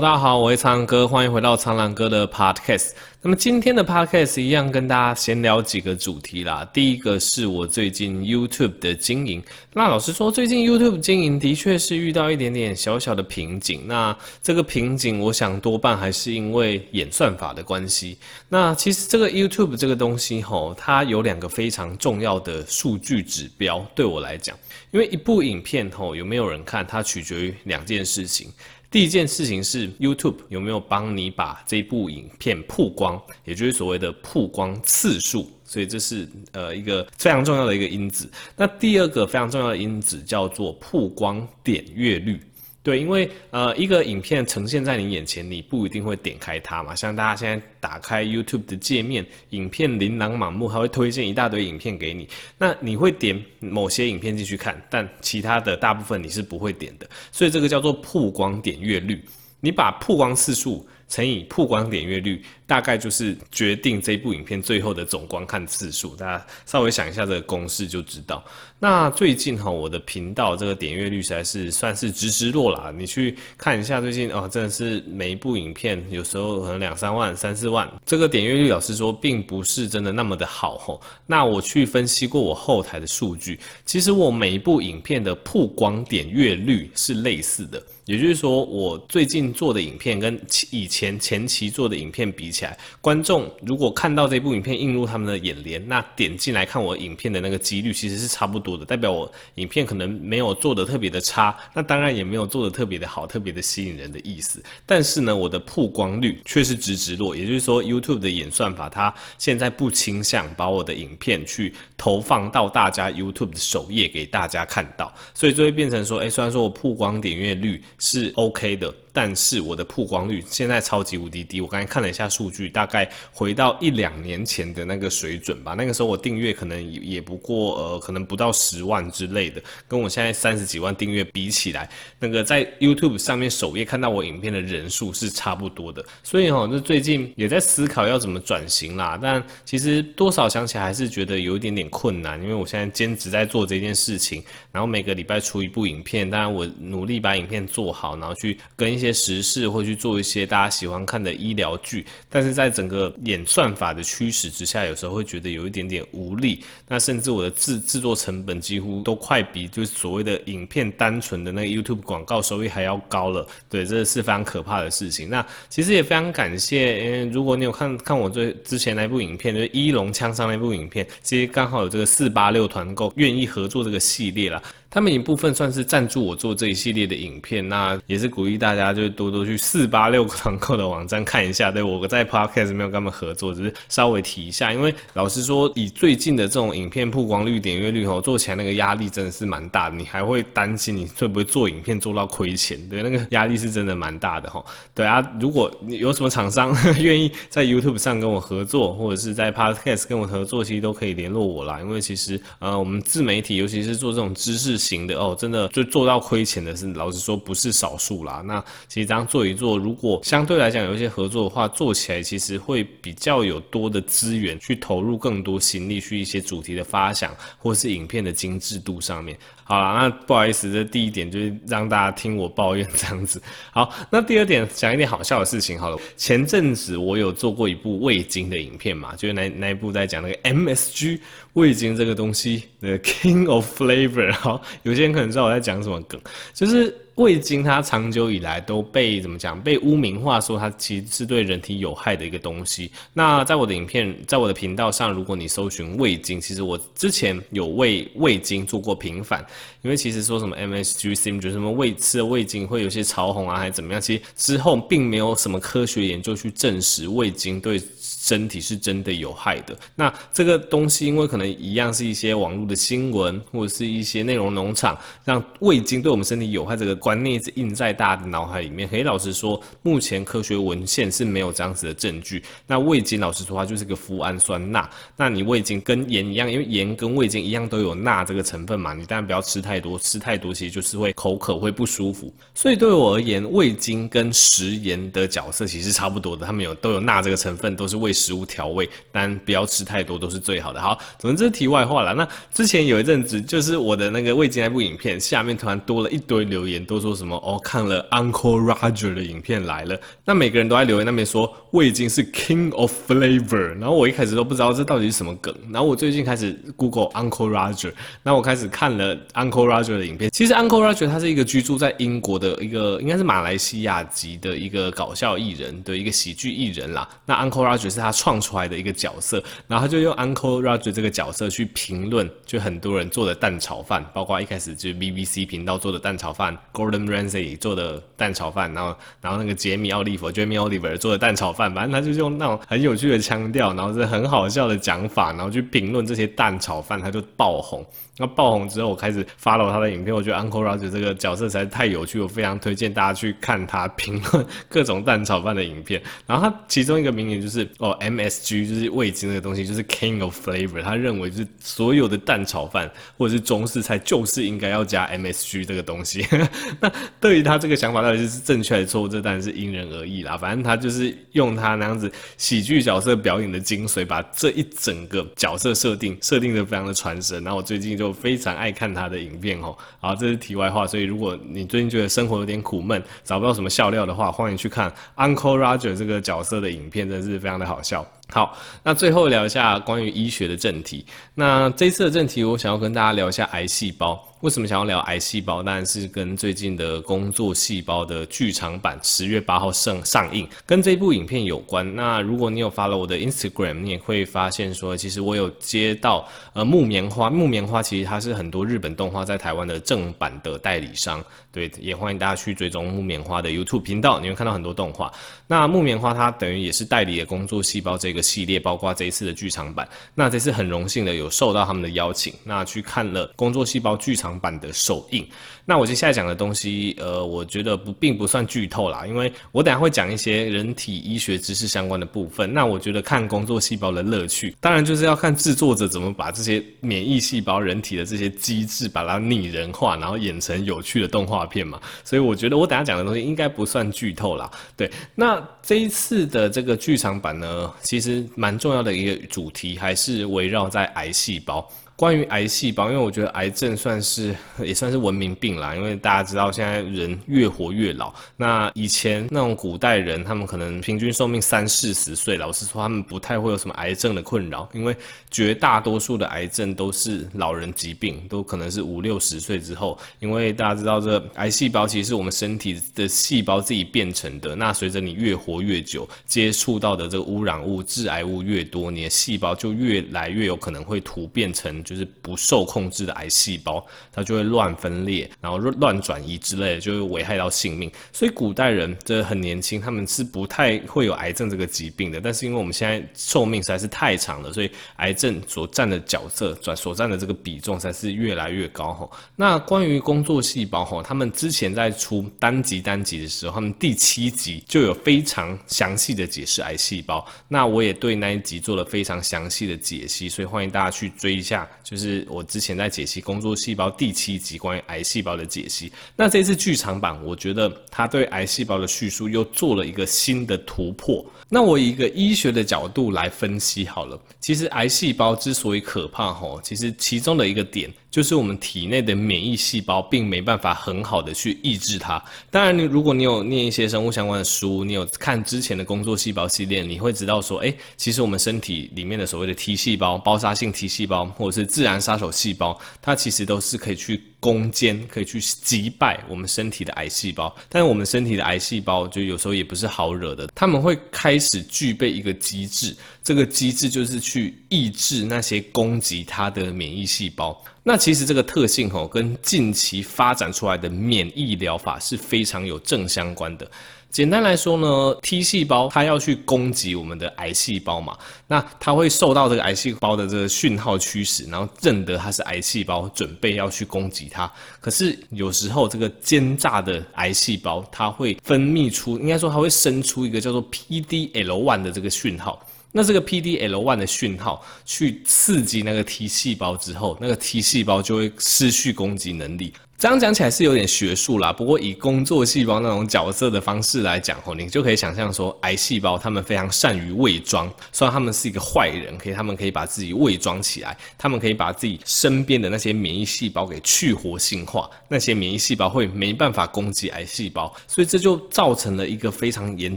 大家好，我是苍狼哥，欢迎回到苍狼哥的 Podcast。那么今天的 podcast 一样跟大家闲聊几个主题啦。第一个是我最近 YouTube 的经营。那老实说，最近 YouTube 经营的确是遇到一点点小小的瓶颈。那这个瓶颈，我想多半还是因为演算法的关系。那其实这个 YouTube 这个东西吼，它有两个非常重要的数据指标，对我来讲，因为一部影片吼有没有人看，它取决于两件事情。第一件事情是 YouTube 有没有帮你把这部影片曝光，也就是所谓的曝光次数，所以这是呃一个非常重要的一个因子。那第二个非常重要的因子叫做曝光点阅率。对，因为呃，一个影片呈现在你眼前，你不一定会点开它嘛。像大家现在打开 YouTube 的界面，影片琳琅满目，还会推荐一大堆影片给你。那你会点某些影片进去看，但其他的大部分你是不会点的。所以这个叫做曝光点阅率。你把曝光次数乘以曝光点阅率，大概就是决定这部影片最后的总观看次数。大家稍微想一下这个公式就知道。那最近哈，我的频道这个点阅率实在是算是直直落啦。你去看一下最近哦，真的是每一部影片有时候可能两三万、三四万，这个点阅率老实说并不是真的那么的好吼。那我去分析过我后台的数据，其实我每一部影片的曝光点阅率是类似的。也就是说，我最近做的影片跟以前前期做的影片比起来，观众如果看到这部影片映入他们的眼帘，那点进来看我影片的那个几率其实是差不多的，代表我影片可能没有做的特别的差，那当然也没有做的特别的好，特别的吸引人的意思。但是呢，我的曝光率却是直直落，也就是说，YouTube 的演算法它现在不倾向把我的影片去投放到大家 YouTube 的首页给大家看到，所以就会变成说，哎，虽然说我曝光点阅率。是 OK 的。但是我的曝光率现在超级无敌低，我刚才看了一下数据，大概回到一两年前的那个水准吧。那个时候我订阅可能也不过呃，可能不到十万之类的，跟我现在三十几万订阅比起来，那个在 YouTube 上面首页看到我影片的人数是差不多的。所以哈，那最近也在思考要怎么转型啦。但其实多少想起来还是觉得有一点点困难，因为我现在兼职在做这件事情，然后每个礼拜出一部影片，当然我努力把影片做好，然后去跟一些。些时事或去做一些大家喜欢看的医疗剧，但是在整个演算法的驱使之下，有时候会觉得有一点点无力。那甚至我的制制作成本几乎都快比就是所谓的影片单纯的那个 YouTube 广告收益还要高了。对，这是非常可怕的事情。那其实也非常感谢，嗯如果你有看看我最之前那部影片，就是一龙枪伤那部影片，其实刚好有这个四八六团购愿意合作这个系列啦。他们一部分算是赞助我做这一系列的影片，那也是鼓励大家就多多去四八六团购的网站看一下。对，我在 Podcast 没有跟他们合作，只是稍微提一下。因为老实说，以最近的这种影片曝光率、点阅率吼，做起来那个压力真的是蛮大的。你还会担心你会不会做影片做到亏钱？对，那个压力是真的蛮大的哈。对啊，如果你有什么厂商愿意在 YouTube 上跟我合作，或者是在 Podcast 跟我合作，其实都可以联络我啦。因为其实呃，我们自媒体尤其是做这种知识。型的哦，真的就做到亏钱的是，老实说不是少数啦。那其实这样做一做，如果相对来讲有一些合作的话，做起来其实会比较有多的资源去投入更多心力去一些主题的发想，或是影片的精致度上面。好啦，那不好意思，这第一点就是让大家听我抱怨这样子。好，那第二点讲一点好笑的事情好了。前阵子我有做过一部味精的影片嘛，就是那那一部在讲那个 MSG 味精这个东西的 King of Flavor。好，有些人可能知道我在讲什么梗，就是。味精它长久以来都被怎么讲？被污名化，说它其实是对人体有害的一个东西。那在我的影片，在我的频道上，如果你搜寻味精，其实我之前有为味精做过平反，因为其实说什么 M S G C，就是什么味吃了味精会有些潮红啊，还是怎么样？其实之后并没有什么科学研究去证实味精对身体是真的有害的。那这个东西，因为可能一样是一些网络的新闻或者是一些内容农场，让味精对我们身体有害这个。观念一直印在大家的脑海里面。可以老实说，目前科学文献是没有这样子的证据。那味精，老实说，它就是个脯氨酸钠。那你味精跟盐一样，因为盐跟味精一样都有钠这个成分嘛，你当然不要吃太多，吃太多其实就是会口渴，会不舒服。所以对我而言，味精跟食盐的角色其实差不多的，它们有都有钠这个成分，都是为食物调味，但不要吃太多都是最好的。好，总之这是题外话了。那之前有一阵子，就是我的那个味精那部影片下面突然多了一堆留言，都。都说什么哦，看了 Uncle Roger 的影片来了。那每个人都在留言那边说味精是 King of Flavor，然后我一开始都不知道这到底是什么梗。然后我最近开始 Google Uncle Roger，那我开始看了 Uncle Roger 的影片。其实 Uncle Roger 他是一个居住在英国的一个，应该是马来西亚籍的一个搞笑艺人的一个喜剧艺人啦。那 Uncle Roger 是他创出来的一个角色，然后他就用 Uncle Roger 这个角色去评论，就很多人做的蛋炒饭，包括一开始就 BBC 频道做的蛋炒饭，Gordon Ramsay 做的蛋炒饭，然后然后那个杰米奥利弗 Jamie Oliver 做的蛋炒饭，反正他就用那种很有趣的腔调，然后是很好笑的讲法，然后去评论这些蛋炒饭，他就爆红。那爆红之后，我开始 follow 他的影片，我觉得 Uncle Roger 这个角色实在是太有趣，我非常推荐大家去看他评论各种蛋炒饭的影片。然后他其中一个名言就是哦，MSG 就是味精这个东西就是 King of Flavor，他认为就是所有的蛋炒饭或者是中式菜就是应该要加 MSG 这个东西。那对于他这个想法到底是正确还是错误，这当然是因人而异啦。反正他就是用他那样子喜剧角色表演的精髓，把这一整个角色设定设定的非常的传神。然后我最近就。非常爱看他的影片哦，好，这是题外话。所以如果你最近觉得生活有点苦闷，找不到什么笑料的话，欢迎去看 Uncle Roger 这个角色的影片，真的是非常的好笑。好，那最后聊一下关于医学的正题。那这次的正题，我想要跟大家聊一下癌细胞。为什么想要聊癌细胞？当然是跟最近的工作细胞的剧场版十月八号上上映，跟这部影片有关。那如果你有 follow 我的 Instagram，你也会发现说，其实我有接到呃木棉花。木棉花其实它是很多日本动画在台湾的正版的代理商。对，也欢迎大家去追踪木棉花的 YouTube 频道，你会看到很多动画。那木棉花它等于也是代理了工作细胞这个个系列，包括这一次的剧场版。那这次很荣幸的有受到他们的邀请，那去看了工作细胞剧场版的首映。那我接下来讲的东西，呃，我觉得不并不算剧透啦，因为我等下会讲一些人体医学知识相关的部分。那我觉得看工作细胞的乐趣，当然就是要看制作者怎么把这些免疫细胞、人体的这些机制，把它拟人化，然后演成有趣的动画片嘛。所以我觉得我等下讲的东西应该不算剧透啦。对，那这一次的这个剧场版呢，其实实蛮重要的一个主题还是围绕在癌细胞。关于癌细胞，因为我觉得癌症算是也算是文明病啦，因为大家知道现在人越活越老。那以前那种古代人，他们可能平均寿命三四十岁，老实说他们不太会有什么癌症的困扰，因为绝大多数的癌症都是老人疾病，都可能是五六十岁之后。因为大家知道，这癌细胞其实是我们身体的细胞自己变成的。那随着你越活越久，接触到的这个污染物、致癌物越多，你的细胞就越来越有可能会突变成。就是不受控制的癌细胞，它就会乱分裂，然后乱转移之类的，就会危害到性命。所以古代人这很年轻，他们是不太会有癌症这个疾病的。但是因为我们现在寿命实在是太长了，所以癌症所占的角色转所占的这个比重才是越来越高吼。那关于工作细胞吼，他们之前在出单集单集的时候，他们第七集就有非常详细的解释癌细胞。那我也对那一集做了非常详细的解析，所以欢迎大家去追一下。就是我之前在解析工作细胞第七集关于癌细胞的解析，那这次剧场版，我觉得他对癌细胞的叙述又做了一个新的突破。那我以一个医学的角度来分析好了，其实癌细胞之所以可怕吼，其实其中的一个点。就是我们体内的免疫细胞并没办法很好的去抑制它。当然，你如果你有念一些生物相关的书，你有看之前的工作细胞系列，你会知道说，哎，其实我们身体里面的所谓的 T 细胞、包杀性 T 细胞或者是自然杀手细胞，它其实都是可以去。攻坚可以去击败我们身体的癌细胞，但是我们身体的癌细胞就有时候也不是好惹的，他们会开始具备一个机制，这个机制就是去抑制那些攻击它的免疫细胞。那其实这个特性吼，跟近期发展出来的免疫疗法是非常有正相关的。简单来说呢，T 细胞它要去攻击我们的癌细胞嘛，那它会受到这个癌细胞的这个讯号驱使，然后认得它是癌细胞，准备要去攻击它。可是有时候这个奸诈的癌细胞，它会分泌出，应该说它会生出一个叫做 PDL1 的这个讯号。那这个 PDL1 的讯号去刺激那个 T 细胞之后，那个 T 细胞就会失去攻击能力。这样讲起来是有点学术啦，不过以工作细胞那种角色的方式来讲吼，你就可以想象说，癌细胞他们非常善于伪装，虽然他们是一个坏人，可以他们可以把自己伪装起来，他们可以把自己身边的那些免疫细胞给去活性化，那些免疫细胞会没办法攻击癌细胞，所以这就造成了一个非常严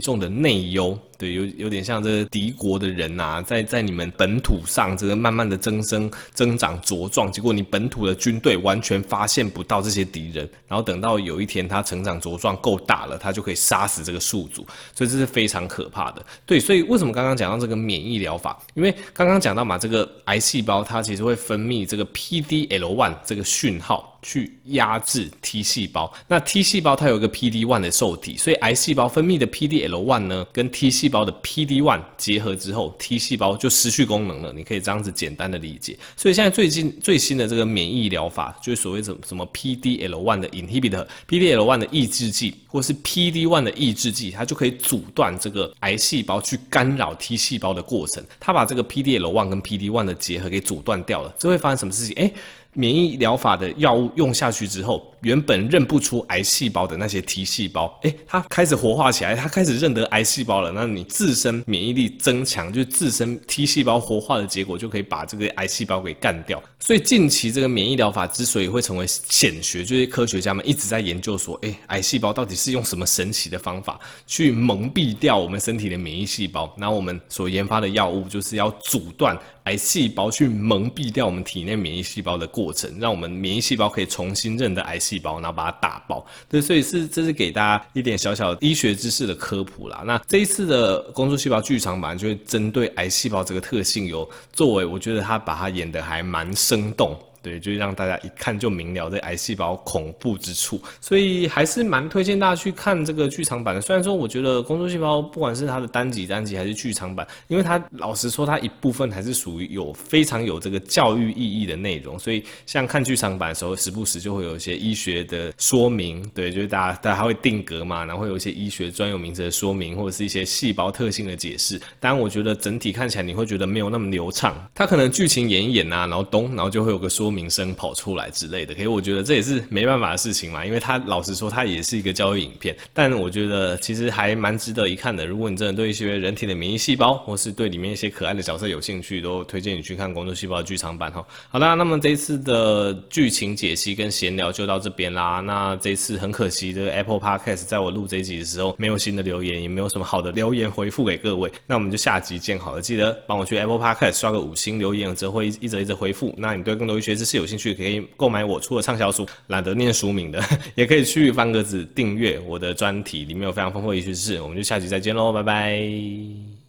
重的内忧。对，有有点像这个敌国的人呐、啊，在在你们本土上这个慢慢的增生、增长、茁壮，结果你本土的军队完全发现不到这这些敌人，然后等到有一天它成长茁壮够大了，它就可以杀死这个宿主，所以这是非常可怕的。对，所以为什么刚刚讲到这个免疫疗法？因为刚刚讲到嘛，这个癌细胞它其实会分泌这个 PD-L1 这个讯号。去压制 T 细胞，那 T 细胞它有一个 PD-1 的受体，所以癌细胞分泌的 PD-L1 呢，跟 T 细胞的 PD-1 结合之后，T 细胞就失去功能了。你可以这样子简单的理解。所以现在最近最新的这个免疫疗法，就是所谓什么什么 PD-L1 的 inhibitor、PD-L1 的抑制剂，或是 PD-1 的抑制剂，它就可以阻断这个癌细胞去干扰 T 细胞的过程。它把这个 PD-L1 跟 PD-1 的结合给阻断掉了，这会发生什么事情？诶免疫疗法的药物用下去之后，原本认不出癌细胞的那些 T 细胞，诶，它开始活化起来，它开始认得癌细胞了。那你自身免疫力增强，就自身 T 细胞活化的结果，就可以把这个癌细胞给干掉。所以近期这个免疫疗法之所以会成为显学，就是科学家们一直在研究说，诶，癌细胞到底是用什么神奇的方法去蒙蔽掉我们身体的免疫细胞？那我们所研发的药物就是要阻断癌细胞去蒙蔽掉我们体内免疫细胞的过程，让我们免疫细胞可以重新认得癌细胞，然后把它打爆。对，所以是这是给大家一点小小医学知识的科普啦。那这一次的工作细胞剧场版就会针对癌细胞这个特性有作为，我觉得他把它演得还蛮生动。对，就是让大家一看就明了这癌细胞恐怖之处，所以还是蛮推荐大家去看这个剧场版的。虽然说我觉得工作细胞不管是它的单集单集还是剧场版，因为它老实说它一部分还是属于有非常有这个教育意义的内容，所以像看剧场版的时候，时不时就会有一些医学的说明，对，就是大家大家会定格嘛，然后会有一些医学专有名词的说明，或者是一些细胞特性的解释。当然，我觉得整体看起来你会觉得没有那么流畅，它可能剧情演一演、啊，然后咚，然后就会有个说。名声跑出来之类的，可是我觉得这也是没办法的事情嘛，因为他老实说，他也是一个教育影片，但我觉得其实还蛮值得一看的。如果你真的对一些人体的免疫细胞，或是对里面一些可爱的角色有兴趣，都推荐你去看《工作细胞》剧场版哈。好啦，那么这一次的剧情解析跟闲聊就到这边啦。那这一次很可惜，这个 Apple Podcast 在我录这一集的时候没有新的留言，也没有什么好的留言回复给各位。那我们就下集见好了，记得帮我去 Apple Podcast 刷个五星留言，我则会一则一则回复。那你对更多医学知识有兴趣，可以购买我出的畅销书，懒得念书名的，也可以去翻格子订阅我的专题，里面有非常丰富的一些知识。我们就下集再见喽，拜拜。